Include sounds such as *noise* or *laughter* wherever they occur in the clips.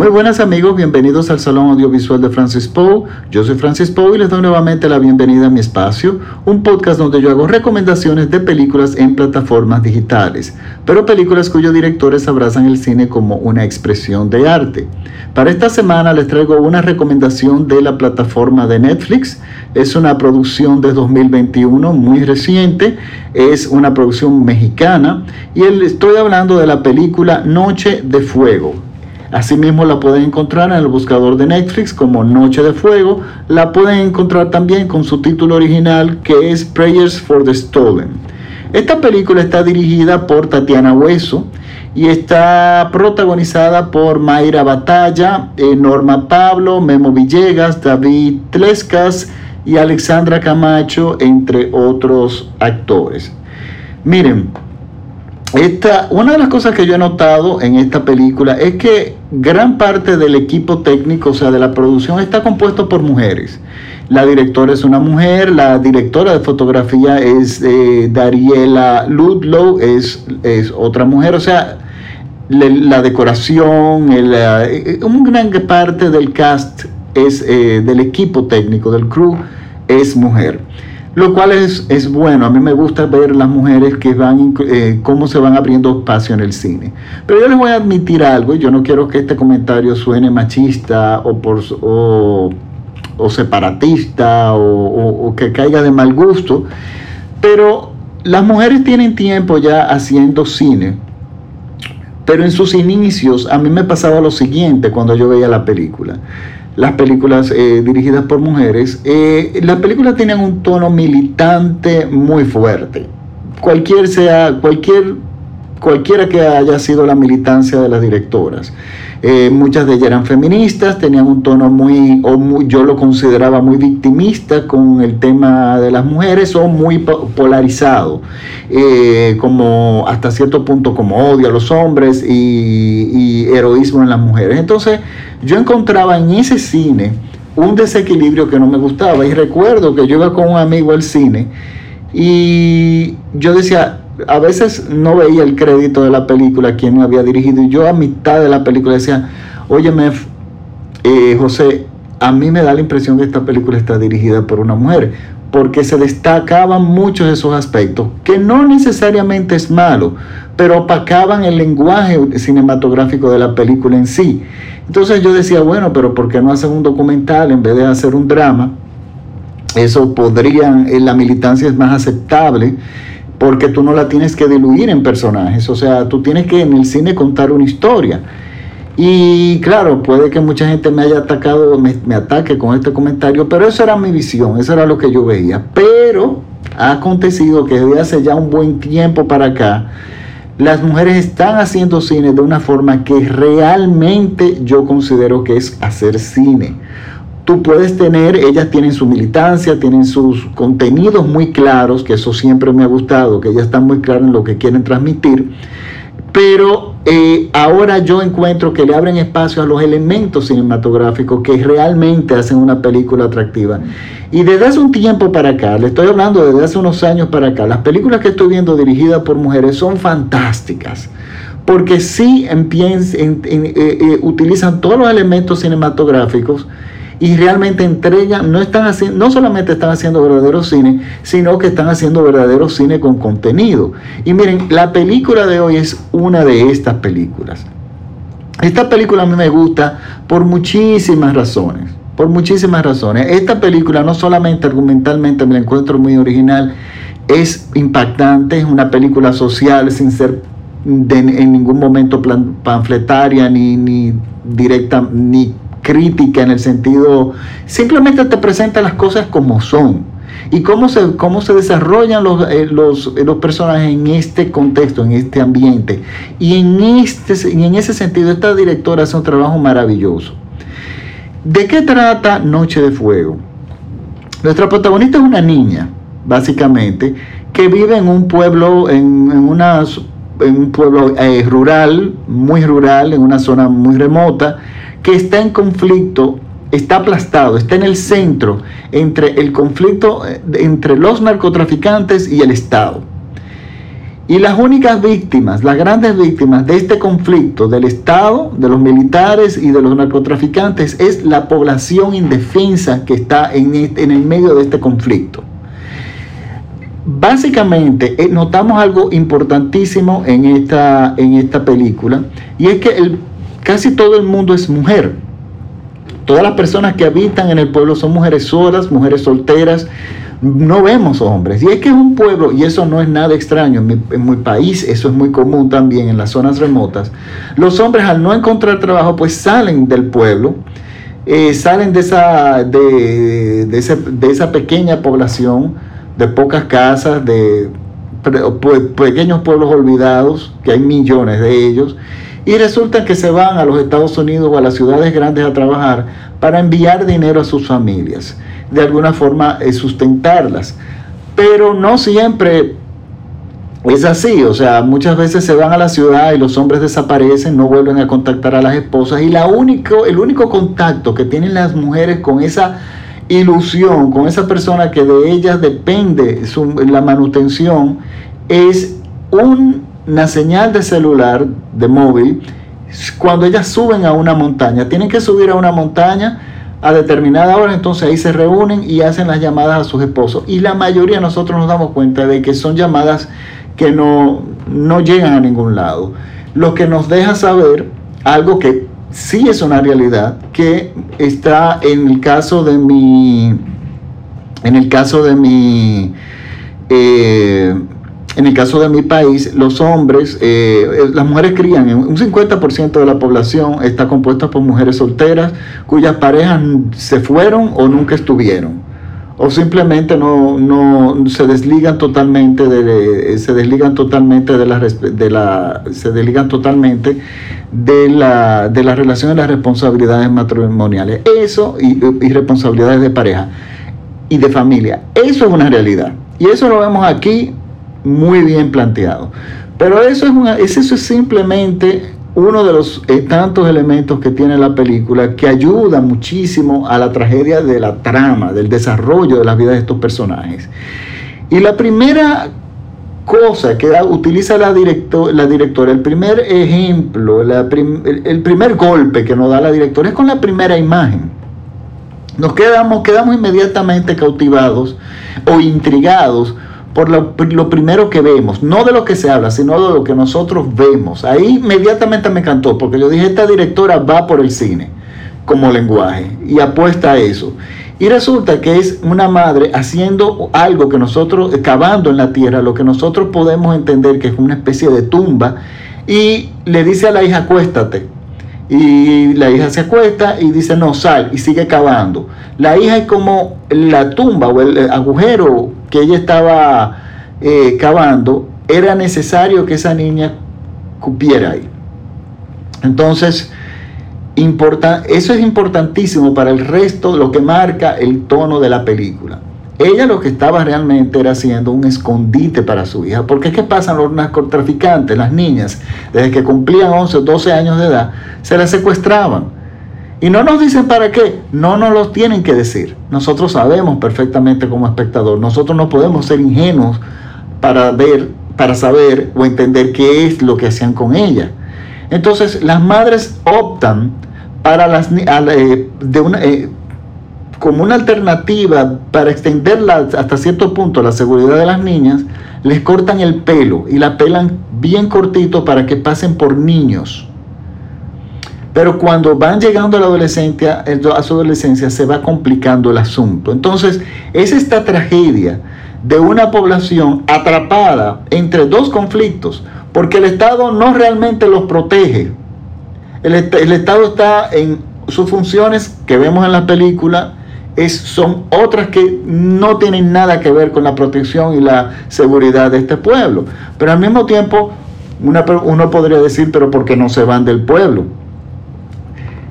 Muy buenas amigos, bienvenidos al Salón Audiovisual de Francis Poe. Yo soy Francis Poe y les doy nuevamente la bienvenida a mi espacio, un podcast donde yo hago recomendaciones de películas en plataformas digitales, pero películas cuyos directores abrazan el cine como una expresión de arte. Para esta semana les traigo una recomendación de la plataforma de Netflix. Es una producción de 2021 muy reciente, es una producción mexicana y estoy hablando de la película Noche de Fuego. Asimismo la pueden encontrar en el buscador de Netflix como Noche de Fuego. La pueden encontrar también con su título original que es Prayers for the Stolen. Esta película está dirigida por Tatiana Hueso y está protagonizada por Mayra Batalla, eh, Norma Pablo, Memo Villegas, David Tlescas y Alexandra Camacho, entre otros actores. Miren, esta, una de las cosas que yo he notado en esta película es que gran parte del equipo técnico, o sea, de la producción, está compuesto por mujeres. La directora es una mujer, la directora de fotografía es eh, Dariela Ludlow, es, es, otra mujer, o sea, la decoración, eh, una gran parte del cast es eh, del equipo técnico, del crew, es mujer lo cual es, es, bueno. A mí me gusta ver las mujeres que van, eh, cómo se van abriendo espacio en el cine. Pero yo les voy a admitir algo, y yo no quiero que este comentario suene machista o, por, o, separatista o, que caiga de mal gusto, pero las mujeres tienen tiempo ya haciendo cine. Pero en sus inicios a mí me pasaba lo siguiente cuando yo veía la película las películas eh, dirigidas por mujeres, eh, las películas tienen un tono militante muy fuerte. Cualquier sea, cualquier, cualquiera que haya sido la militancia de las directoras. Eh, muchas de ellas eran feministas, tenían un tono muy, o muy, yo lo consideraba muy victimista con el tema de las mujeres, o muy polarizado, como hasta cierto punto como odio a los hombres y heroísmo en las mujeres. Entonces, yo encontraba en ese cine un desequilibrio que no me gustaba. Y recuerdo que yo iba con un amigo al cine y yo decía, a veces no veía el crédito de la película, quien me había dirigido, y yo a mitad de la película decía, óyeme, eh, José, a mí me da la impresión que esta película está dirigida por una mujer, porque se destacaban muchos de esos aspectos, que no necesariamente es malo, pero opacaban el lenguaje cinematográfico de la película en sí. Entonces yo decía, bueno, pero ¿por qué no hacen un documental en vez de hacer un drama? Eso podría, en la militancia es más aceptable porque tú no la tienes que diluir en personajes, o sea, tú tienes que en el cine contar una historia. Y claro, puede que mucha gente me haya atacado, me, me ataque con este comentario, pero eso era mi visión, eso era lo que yo veía. Pero ha acontecido que desde hace ya un buen tiempo para acá, las mujeres están haciendo cine de una forma que realmente yo considero que es hacer cine. Tú puedes tener, ellas tienen su militancia, tienen sus contenidos muy claros, que eso siempre me ha gustado, que ellas están muy claras en lo que quieren transmitir, pero eh, ahora yo encuentro que le abren espacio a los elementos cinematográficos que realmente hacen una película atractiva. Y desde hace un tiempo para acá, le estoy hablando desde hace unos años para acá, las películas que estoy viendo dirigidas por mujeres son fantásticas. Porque sí empiezan, eh, eh, utilizan todos los elementos cinematográficos y realmente entregan, no, están haciendo, no solamente están haciendo verdadero cine, sino que están haciendo verdadero cine con contenido. Y miren, la película de hoy es una de estas películas. Esta película a mí me gusta por muchísimas razones, por muchísimas razones. Esta película no solamente argumentalmente me la encuentro muy original, es impactante, es una película social sin ser en ningún momento panfletaria ni, ni directa ni crítica en el sentido, simplemente te presenta las cosas como son y cómo se, cómo se desarrollan los, eh, los, eh, los, personajes en este contexto, en este ambiente. Y en, este, en ese sentido, esta directora hace un trabajo maravilloso. ¿De qué trata Noche de Fuego? Nuestra protagonista es una niña, básicamente, que vive en un pueblo, en, una, en un pueblo eh, rural, muy rural, en una zona muy remota, que está en conflicto, está aplastado, está en el centro entre el conflicto eh, entre los narcotraficantes y el Estado. Y las únicas víctimas, las grandes víctimas de este conflicto del Estado, de los militares y de los narcotraficantes es la población indefensa que está en, el medio de este conflicto. Básicamente eh, notamos algo importantísimo en esta, en esta película y es que el, casi todo el mundo es mujer. Todas las personas que habitan en el pueblo son mujeres solas, mujeres solteras, no vemos hombres. Y es que es un pueblo, y eso no es nada extraño, en mi, país eso es muy común también en las zonas remotas, los hombres al no encontrar trabajo pues salen del pueblo, eh, salen de esa, de, de, esa pequeña población, de pocas casas, de pequeños pueblos olvidados, que hay millones de ellos, y resulta que se van a los Estados Unidos o a las ciudades grandes a trabajar para enviar dinero a sus familias de alguna forma eh, sustentarlas. Pero no siempre es así, o sea, muchas veces se van a la ciudad y los hombres desaparecen, no vuelven a contactar a las esposas y la único, el único contacto que tienen las mujeres con esa ilusión, con esa persona que de ellas depende la manutención, es una señal de celular, de móvil, cuando ellas suben a una montaña. Tienen que subir a una montaña a determinada hora, entonces ahí se reúnen y hacen las llamadas a sus esposos. Y la mayoría nosotros nos damos cuenta de que son llamadas que no, no llegan a ningún lado. Lo que nos deja saber algo que sí es una realidad, que está en el caso de mi, en el caso de mi, eh, en el caso de mi país, los hombres, eh, eh, las mujeres crían, un 50% de la población está compuesta por mujeres solteras cuyas parejas se fueron o nunca estuvieron. O simplemente no, se desligan totalmente de, se desligan totalmente de la, de la se desligan totalmente de la, de la relación y las responsabilidades matrimoniales. Eso y responsabilidades de pareja y de familia. Eso es una realidad. Y eso lo vemos aquí muy bien planteado. Pero eso es, eso es simplemente uno de los eh, tantos elementos que tiene la película que ayuda muchísimo a la tragedia de la trama, del desarrollo de la vida de estos personajes. Y la primera cosa que utiliza la, la directora, el primer ejemplo, el, el, primer golpe que nos da la directora es con la primera imagen. Nos quedamos, quedamos inmediatamente cautivados o intrigados por lo, primero que vemos, no de lo que se habla, sino de lo que nosotros vemos. Ahí inmediatamente me encantó, porque yo dije, esta directora va por el cine como lenguaje y apuesta a eso. Y resulta que es una madre haciendo algo que nosotros, cavando en la tierra, lo que nosotros podemos entender que es una especie de tumba, y le dice a la hija, acuéstate. Y la hija se acuesta y dice, no, sal, y sigue cavando. La hija es como la tumba o el agujero que ella estaba eh, cavando, era necesario que esa niña cupiera ahí. Entonces, eso es importantísimo para el resto, lo que marca el tono de la película. Ella lo que estaba realmente era haciendo un escondite para su hija. Porque ¿qué pasan los narcotraficantes? Las niñas, desde que cumplían 11 o 12 años de edad, se las secuestraban y no nos dicen para qué, no nos lo tienen que decir. Nosotros sabemos perfectamente como espectador, nosotros no podemos ser ingenuos para ver, para saber o entender qué es lo que hacían con ella. Entonces las madres optan para las eh, de una, eh, como una alternativa para extenderla hasta cierto punto la seguridad de las niñas, les cortan el pelo y la pelan bien cortito para que pasen por niños. Pero cuando van llegando a la adolescencia, a su adolescencia se va complicando el asunto. Entonces, es esta tragedia de una población atrapada entre dos conflictos, porque el Estado no realmente los protege. El, Estado está en sus funciones que vemos en la película, son otras que no tienen nada que ver con la protección y la seguridad de este pueblo. Pero al mismo tiempo, uno podría decir, pero ¿por qué no se van del pueblo?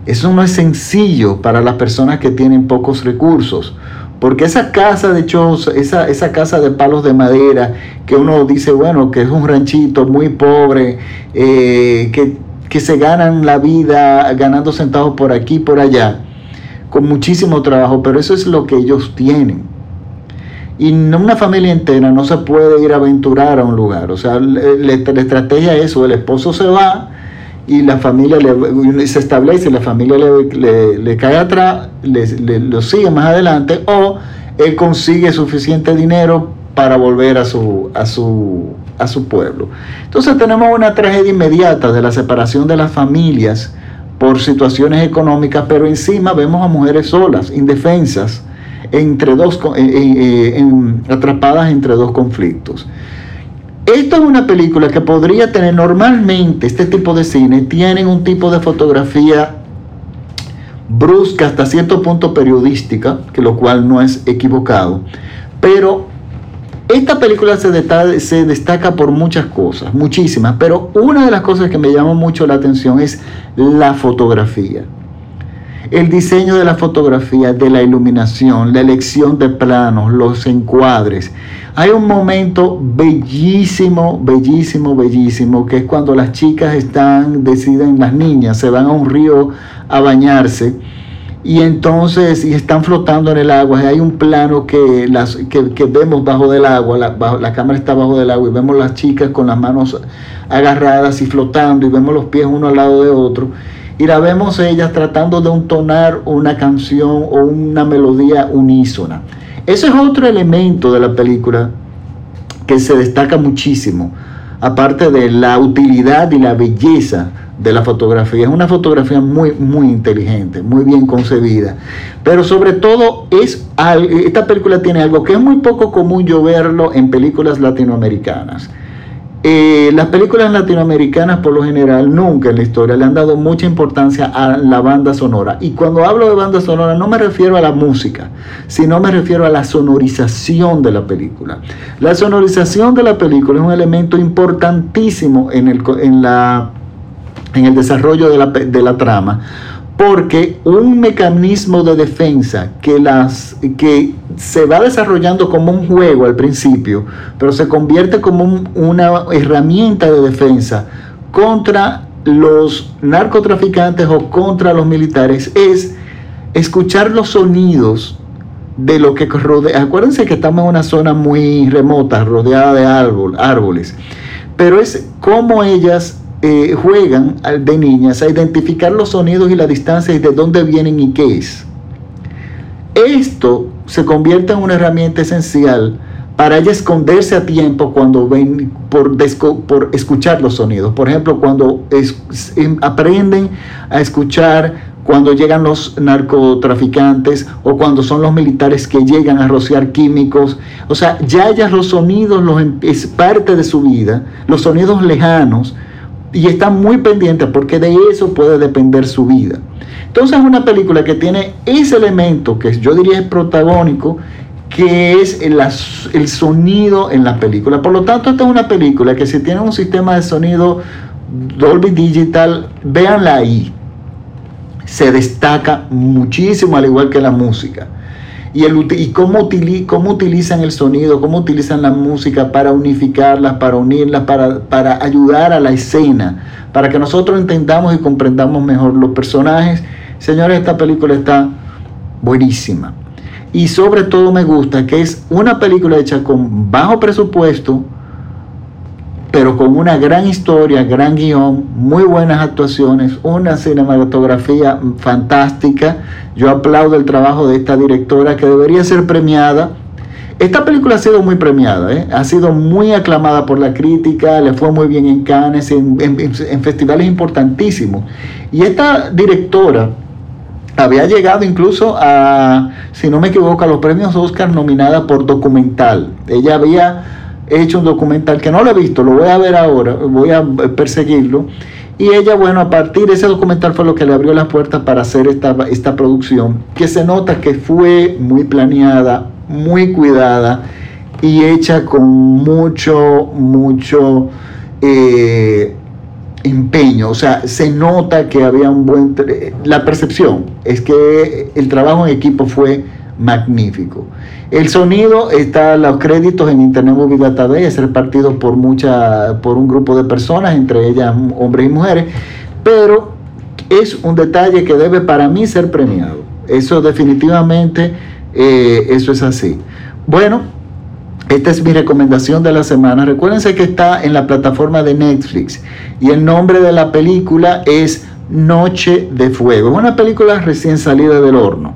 Eso no es sencillo para las personas que tienen pocos recursos. Porque esa casa de choza, esa, esa casa de palos de madera, que uno dice, bueno, que es un ranchito muy pobre, eh, que, que se ganan la vida ganando centavos por aquí, por allá, con muchísimo trabajo, pero eso es lo que ellos tienen. y una familia entera no se puede ir a aventurar a un lugar. O sea, la estrategia es eso, el esposo se va y la familia le, se establece, la familia le, cae atrás, lo sigue más adelante, o él consigue suficiente dinero para volver a su, a su, a su pueblo. Entonces tenemos una tragedia inmediata de la separación de las familias por situaciones económicas, pero encima vemos a mujeres solas, indefensas, entre dos, eh, eh, eh, atrapadas entre dos conflictos. Esto es una película que podría tener normalmente, este tipo de cine, tienen un tipo de fotografía brusca hasta cierto punto periodística, que lo cual no es equivocado, pero esta película se, se destaca por muchas cosas, muchísimas, pero una de las cosas que me llamó mucho la atención es la fotografía el diseño de la fotografía, de la iluminación, la elección de planos, los encuadres. Hay un momento bellísimo, bellísimo, bellísimo, que es cuando las chicas están, deciden, las niñas, se van a un río a bañarse y entonces y están flotando en el agua. Hay un plano que, las, que, vemos bajo del agua, la, la cámara está bajo del agua y vemos las chicas con las manos agarradas y flotando y vemos los pies uno al lado de otro y la vemos ellas tratando de entonar una canción o una melodía unísona. Ese es otro elemento de la película que se destaca muchísimo, aparte de la utilidad y la belleza de la fotografía. Es una fotografía muy, muy inteligente, muy bien concebida. Pero sobre todo, es, esta película tiene algo que es muy poco común yo verlo en películas latinoamericanas. Eh, las películas latinoamericanas por lo general nunca en la historia le han dado mucha importancia a la banda sonora. Y cuando hablo de banda sonora no me refiero a la música, sino me refiero a la sonorización de la película. La sonorización de la película es un elemento importantísimo en el, en la, en el desarrollo de la, de la trama porque un mecanismo de defensa que, las, que se va desarrollando como un juego al principio, pero se convierte como una herramienta de defensa contra los narcotraficantes o contra los militares, es escuchar los sonidos de lo que rodea. Acuérdense que estamos en una zona muy remota, rodeada de árboles, pero es como ellas eh, juegan de niñas a identificar los sonidos y la distancia y de dónde vienen y qué es. Esto se convierte en una herramienta esencial para esconderse a tiempo cuando ven por, por escuchar los sonidos. Por ejemplo, cuando em, aprenden a escuchar cuando llegan los narcotraficantes o cuando son los militares que llegan a rociar químicos. O sea, ya los sonidos los, em, es parte de su vida, los sonidos lejanos y está muy pendiente porque de eso puede depender su vida. Entonces es una película que tiene ese elemento que yo diría es protagónico, que es el, el sonido en la película. Por lo tanto, esta es una película que si tiene un sistema de sonido Dolby Digital, véanla ahí. Se destaca muchísimo, al igual que la música y, el, y cómo, cómo utilizan el sonido, cómo utilizan la música para unificarlas, para unirlas, para, para ayudar a la escena, para que nosotros entendamos y comprendamos mejor los personajes. Señores, esta película está buenísima. Y sobre todo me gusta que es una película hecha con bajo presupuesto, pero con una gran historia, gran guion, muy buenas actuaciones, una cinematografía fantástica. Yo aplaudo el trabajo de esta directora que debería ser premiada. Esta película ha sido muy premiada, ¿eh? ha sido muy aclamada por la crítica, le fue muy bien en Cannes, en, en festivales importantísimos. Y esta directora había llegado incluso a, si no me equivoco, a los premios Oscar nominada por documental. Ella había he hecho un documental que no lo he visto, lo voy a ver ahora, voy a perseguirlo. Y ella, bueno, a partir de ese documental fue lo que le abrió las puertas para hacer esta, esta producción, que se nota que fue muy planeada, muy cuidada y hecha con mucho, mucho eh, empeño. O sea, se nota que había un buen... La percepción es que el trabajo en equipo fue magnífico. El sonido está, los créditos en Internet Movie Database, es repartido por, mucha, por un grupo de personas, entre ellas hombres y mujeres, pero es un detalle que debe para mí ser premiado. Eso definitivamente, eh, eso es así. Bueno, esta es mi recomendación de la semana. Recuérdense que está en la plataforma de Netflix y el nombre de la película es Noche de Fuego. Es una película recién salida del horno.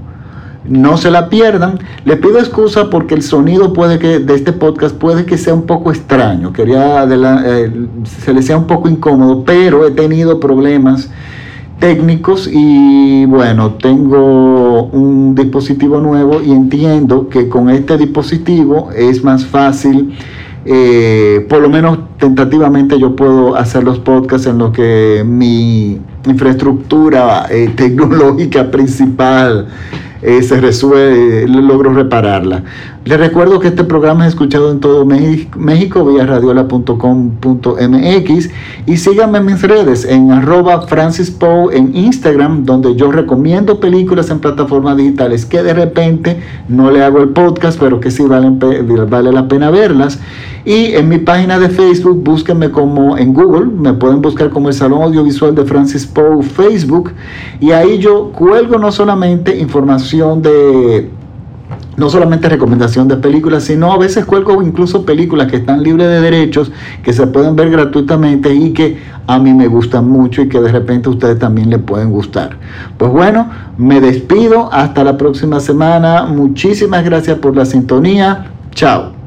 No se la pierdan. Le pido excusa porque el sonido puede que de este podcast puede que sea un poco extraño. Quería eh, se le sea un poco incómodo, pero he tenido problemas técnicos y bueno, tengo un dispositivo nuevo y entiendo que con este dispositivo es más fácil, eh, por lo menos tentativamente yo puedo hacer los podcasts en lo que mi infraestructura eh, *laughs* tecnológica principal eh, se resuelve, logro repararla. Les recuerdo que este programa es escuchado en todo México vía radiola.com.mx y síganme en mis redes en arroba Francis Poe en Instagram donde yo recomiendo películas en plataformas digitales que de repente no le hago el podcast pero que sí valen, vale la pena verlas y en mi página de Facebook búsquenme como en Google, me pueden buscar como el Salón Audiovisual de Francis Poe Facebook y ahí yo cuelgo no solamente información de no solamente recomendación de películas, sino a veces cuelgo incluso películas que están libres de derechos, que se pueden ver gratuitamente y que a mí me gustan mucho y que de repente a ustedes también les pueden gustar. Pues bueno, me despido, hasta la próxima semana, muchísimas gracias por la sintonía, chao.